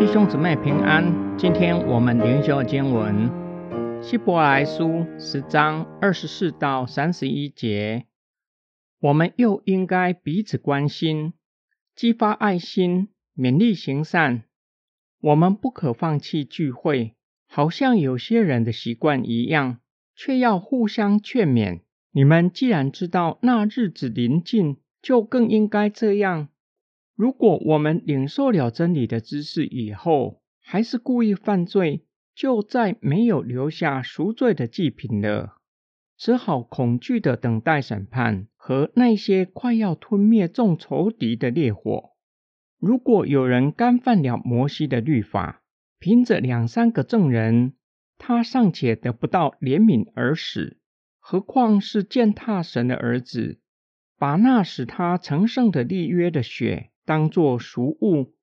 弟兄姊妹平安，今天我们灵修经文《希伯来书》十章二十四到三十一节。我们又应该彼此关心，激发爱心，勉励行善。我们不可放弃聚会，好像有些人的习惯一样，却要互相劝勉。你们既然知道那日子临近，就更应该这样。如果我们领受了真理的知识以后，还是故意犯罪，就再没有留下赎罪的祭品了，只好恐惧的等待审判和那些快要吞灭众仇敌的烈火。如果有人干犯了摩西的律法，凭着两三个证人，他尚且得不到怜悯而死，何况是践踏神的儿子，把那使他成圣的立约的血。当作俗物，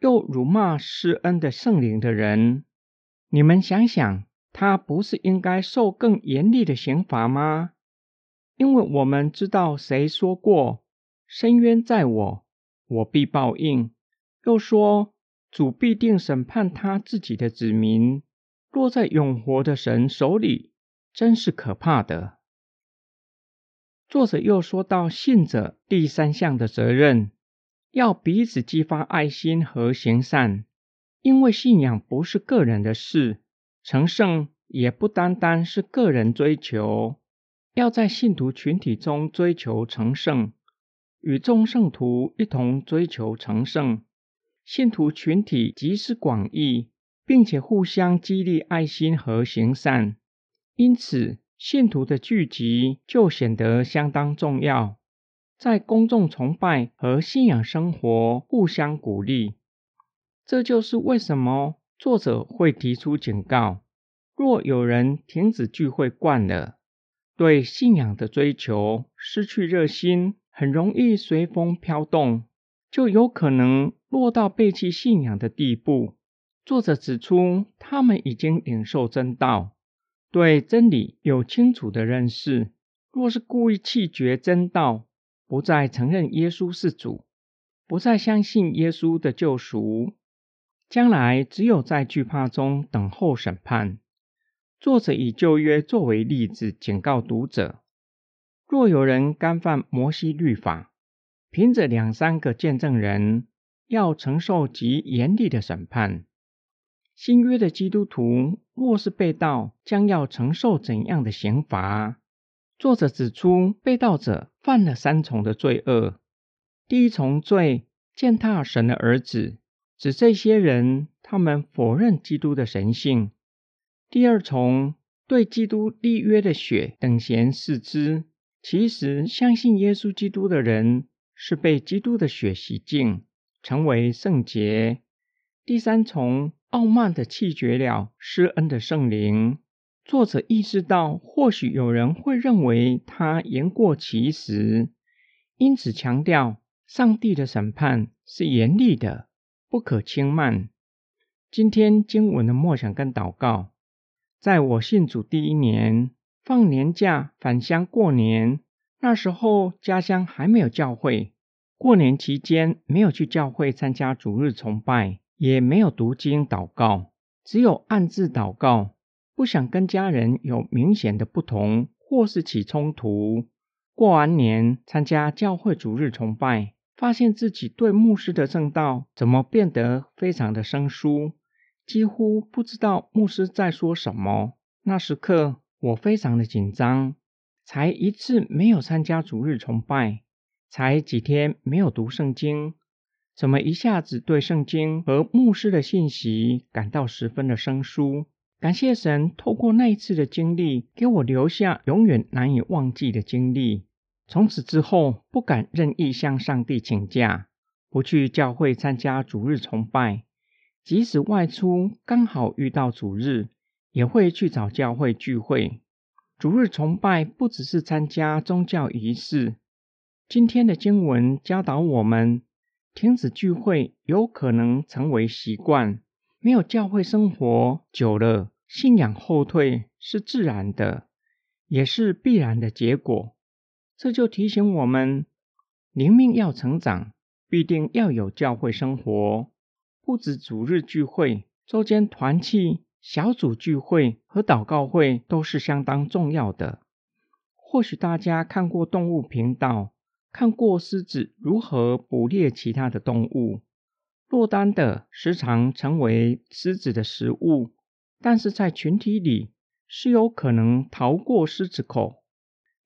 又辱骂施恩的圣灵的人，你们想想，他不是应该受更严厉的刑罚吗？因为我们知道谁说过：“深渊在我，我必报应。”又说：“主必定审判他自己的子民。”落在永活的神手里，真是可怕的。作者又说到信者第三项的责任。要彼此激发爱心和行善，因为信仰不是个人的事，成圣也不单单是个人追求。要在信徒群体中追求成圣，与众圣徒一同追求成圣。信徒群体集思广益，并且互相激励爱心和行善，因此信徒的聚集就显得相当重要。在公众崇拜和信仰生活互相鼓励，这就是为什么作者会提出警告：若有人停止聚会惯了，对信仰的追求失去热心，很容易随风飘动，就有可能落到背弃信仰的地步。作者指出，他们已经领受真道，对真理有清楚的认识，若是故意弃绝真道，不再承认耶稣是主，不再相信耶稣的救赎，将来只有在惧怕中等候审判。作者以旧约作为例子，警告读者：若有人干犯摩西律法，凭着两三个见证人，要承受极严厉的审判。新约的基督徒若是被盗，将要承受怎样的刑罚？作者指出，被盗者犯了三重的罪恶。第一重罪，践踏神的儿子，指这些人他们否认基督的神性。第二重，对基督立约的血等闲视之，其实相信耶稣基督的人是被基督的血洗净，成为圣洁。第三重，傲慢的弃绝了施恩的圣灵。作者意识到，或许有人会认为他言过其实，因此强调上帝的审判是严厉的，不可轻慢。今天经文的默想跟祷告，在我信主第一年放年假返乡过年，那时候家乡还没有教会，过年期间没有去教会参加主日崇拜，也没有读经祷告，只有暗自祷告。不想跟家人有明显的不同，或是起冲突。过完年参加教会主日崇拜，发现自己对牧师的正道怎么变得非常的生疏，几乎不知道牧师在说什么。那时刻我非常的紧张，才一次没有参加主日崇拜，才几天没有读圣经，怎么一下子对圣经和牧师的信息感到十分的生疏？感谢神，透过那一次的经历，给我留下永远难以忘记的经历。从此之后，不敢任意向上帝请假，不去教会参加主日崇拜。即使外出刚好遇到主日，也会去找教会聚会。主日崇拜不只是参加宗教仪式。今天的经文教导我们，停止聚会有可能成为习惯。没有教会生活久了，信仰后退是自然的，也是必然的结果。这就提醒我们，灵命要成长，必定要有教会生活，不止主日聚会，周间团契、小组聚会和祷告会都是相当重要的。或许大家看过动物频道，看过狮子如何捕猎其他的动物，落单的时常成为狮子的食物，但是在群体里是有可能逃过狮子口。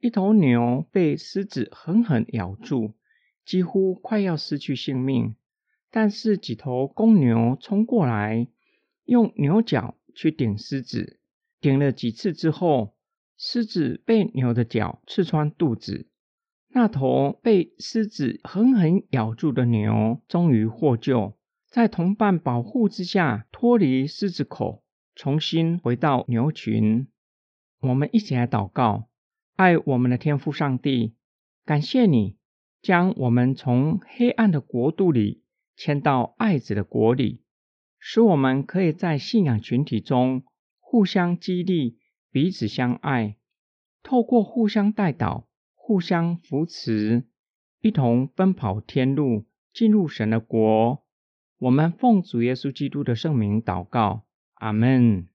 一头牛被狮子狠狠咬住，几乎快要失去性命。但是几头公牛冲过来，用牛角去顶狮子。顶了几次之后，狮子被牛的角刺穿肚子。那头被狮子狠狠咬住的牛终于获救，在同伴保护之下脱离狮子口，重新回到牛群。我们一起来祷告。爱我们的天父上帝，感谢你将我们从黑暗的国度里迁到爱子的国里，使我们可以在信仰群体中互相激励、彼此相爱，透过互相带导、互相扶持，一同奔跑天路，进入神的国。我们奉主耶稣基督的圣名祷告，阿门。